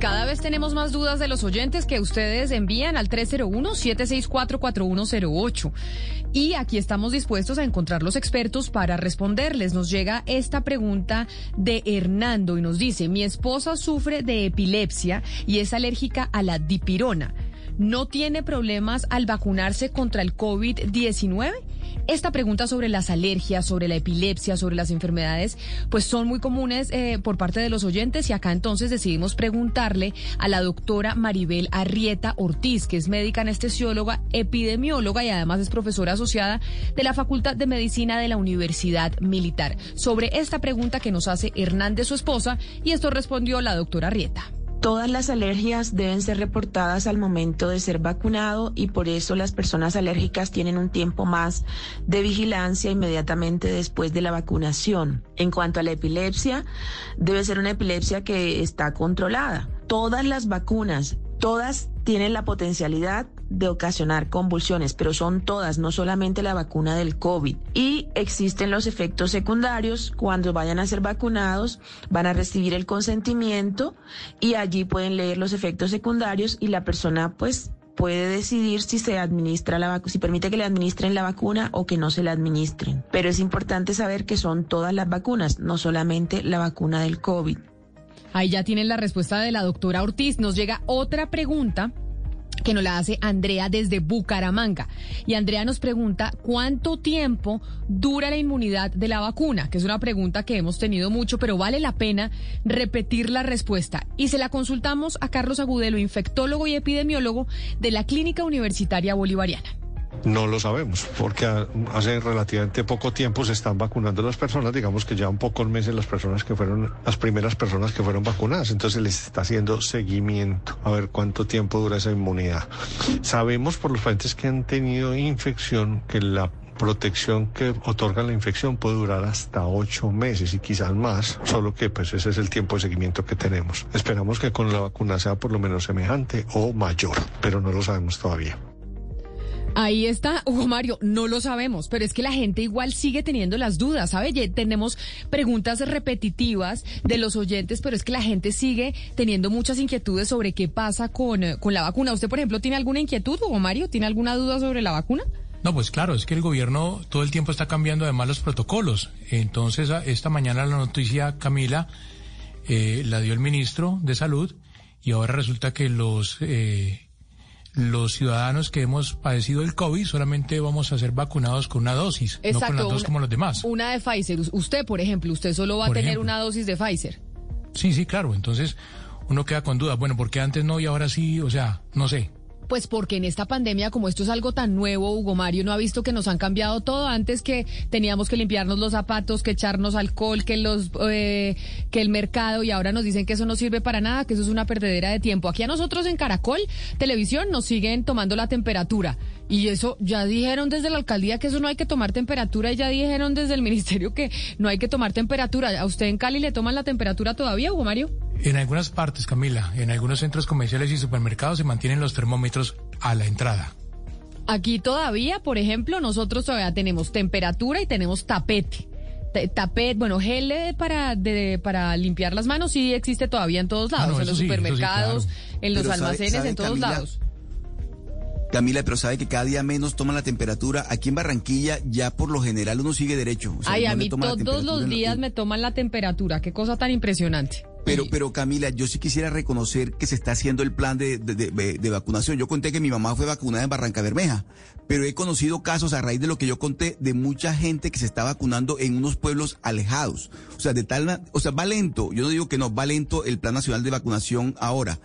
Cada vez tenemos más dudas de los oyentes que ustedes envían al 301-764-4108. Y aquí estamos dispuestos a encontrar los expertos para responderles. Nos llega esta pregunta de Hernando y nos dice, mi esposa sufre de epilepsia y es alérgica a la dipirona. ¿No tiene problemas al vacunarse contra el COVID-19? Esta pregunta sobre las alergias, sobre la epilepsia, sobre las enfermedades, pues son muy comunes eh, por parte de los oyentes y acá entonces decidimos preguntarle a la doctora Maribel Arrieta Ortiz, que es médica anestesióloga, epidemióloga y además es profesora asociada de la Facultad de Medicina de la Universidad Militar, sobre esta pregunta que nos hace Hernández, su esposa, y esto respondió la doctora Arrieta. Todas las alergias deben ser reportadas al momento de ser vacunado y por eso las personas alérgicas tienen un tiempo más de vigilancia inmediatamente después de la vacunación. En cuanto a la epilepsia, debe ser una epilepsia que está controlada. Todas las vacunas, todas tienen la potencialidad de ocasionar convulsiones, pero son todas, no solamente la vacuna del COVID. Y existen los efectos secundarios. Cuando vayan a ser vacunados, van a recibir el consentimiento y allí pueden leer los efectos secundarios y la persona pues puede decidir si se administra la vacuna, si permite que le administren la vacuna o que no se la administren. Pero es importante saber que son todas las vacunas, no solamente la vacuna del COVID. Ahí ya tienen la respuesta de la doctora Ortiz. Nos llega otra pregunta que nos la hace Andrea desde Bucaramanga. Y Andrea nos pregunta cuánto tiempo dura la inmunidad de la vacuna, que es una pregunta que hemos tenido mucho, pero vale la pena repetir la respuesta. Y se la consultamos a Carlos Agudelo, infectólogo y epidemiólogo de la Clínica Universitaria Bolivariana. No lo sabemos, porque hace relativamente poco tiempo se están vacunando las personas, digamos que ya un pocos meses las personas que fueron, las primeras personas que fueron vacunadas, entonces les está haciendo seguimiento a ver cuánto tiempo dura esa inmunidad. Sabemos por los pacientes que han tenido infección que la protección que otorga la infección puede durar hasta ocho meses y quizás más, solo que pues ese es el tiempo de seguimiento que tenemos. Esperamos que con la vacuna sea por lo menos semejante o mayor, pero no lo sabemos todavía. Ahí está, Hugo Mario, no lo sabemos, pero es que la gente igual sigue teniendo las dudas, ¿sabe? tenemos preguntas repetitivas de los oyentes, pero es que la gente sigue teniendo muchas inquietudes sobre qué pasa con, eh, con la vacuna. ¿Usted, por ejemplo, tiene alguna inquietud, Hugo Mario? ¿Tiene alguna duda sobre la vacuna? No, pues claro, es que el gobierno todo el tiempo está cambiando además los protocolos. Entonces, esta mañana la noticia, Camila, eh, la dio el ministro de Salud y ahora resulta que los... Eh, los ciudadanos que hemos padecido el COVID solamente vamos a ser vacunados con una dosis, no con las dos como los demás. Una de Pfizer. Usted, por ejemplo, usted solo va a tener una dosis de Pfizer. Sí, sí, claro. Entonces uno queda con dudas. Bueno, ¿por qué antes no y ahora sí? O sea, no sé. Pues porque en esta pandemia, como esto es algo tan nuevo, Hugo Mario no ha visto que nos han cambiado todo. Antes que teníamos que limpiarnos los zapatos, que echarnos alcohol, que los eh, que el mercado y ahora nos dicen que eso no sirve para nada, que eso es una perdedera de tiempo. Aquí a nosotros en Caracol Televisión nos siguen tomando la temperatura y eso ya dijeron desde la alcaldía que eso no hay que tomar temperatura y ya dijeron desde el ministerio que no hay que tomar temperatura. ¿A usted en Cali le toman la temperatura todavía, Hugo Mario? En algunas partes, Camila, en algunos centros comerciales y supermercados se mantienen los termómetros a la entrada. Aquí todavía, por ejemplo, nosotros todavía tenemos temperatura y tenemos tapete. Tapete, bueno, gel para, para limpiar las manos sí existe todavía en todos ah, lados, en los supermercados, en los almacenes, en todos lados. Camila, pero sabe que cada día menos toma la temperatura. Aquí en Barranquilla ya por lo general uno sigue derecho. Ay, a mí todos los días me toman la temperatura. Qué cosa tan impresionante. Pero, pero Camila, yo sí quisiera reconocer que se está haciendo el plan de, de, vacunación. Yo conté que mi mamá fue vacunada en Barranca Bermeja, pero he conocido casos a raíz de lo que yo conté de mucha gente que se está vacunando en unos pueblos alejados. O sea, de tal, o sea, va lento. Yo no digo que no, va lento el plan nacional de vacunación ahora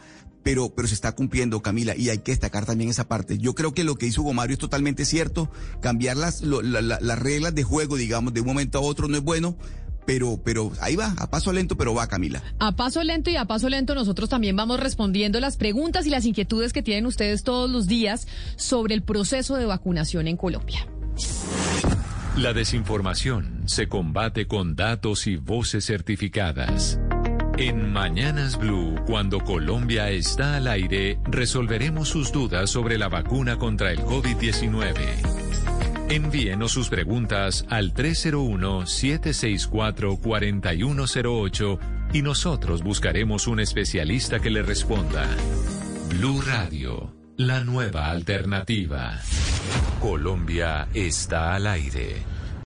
pero, pero se está cumpliendo, Camila, y hay que destacar también esa parte. Yo creo que lo que hizo Gomario es totalmente cierto, cambiar las, las reglas de juego, digamos, de un momento a otro no es bueno, pero, pero ahí va, a paso lento, pero va, Camila. A paso lento y a paso lento nosotros también vamos respondiendo las preguntas y las inquietudes que tienen ustedes todos los días sobre el proceso de vacunación en Colombia. La desinformación se combate con datos y voces certificadas. En Mañanas Blue, cuando Colombia está al aire, resolveremos sus dudas sobre la vacuna contra el COVID-19. Envíenos sus preguntas al 301-764-4108 y nosotros buscaremos un especialista que le responda. Blue Radio, la nueva alternativa. Colombia está al aire.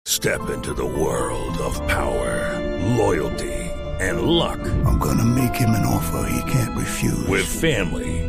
Step into the world of power, loyalty, and luck. I'm gonna make him an offer he can't refuse. With family,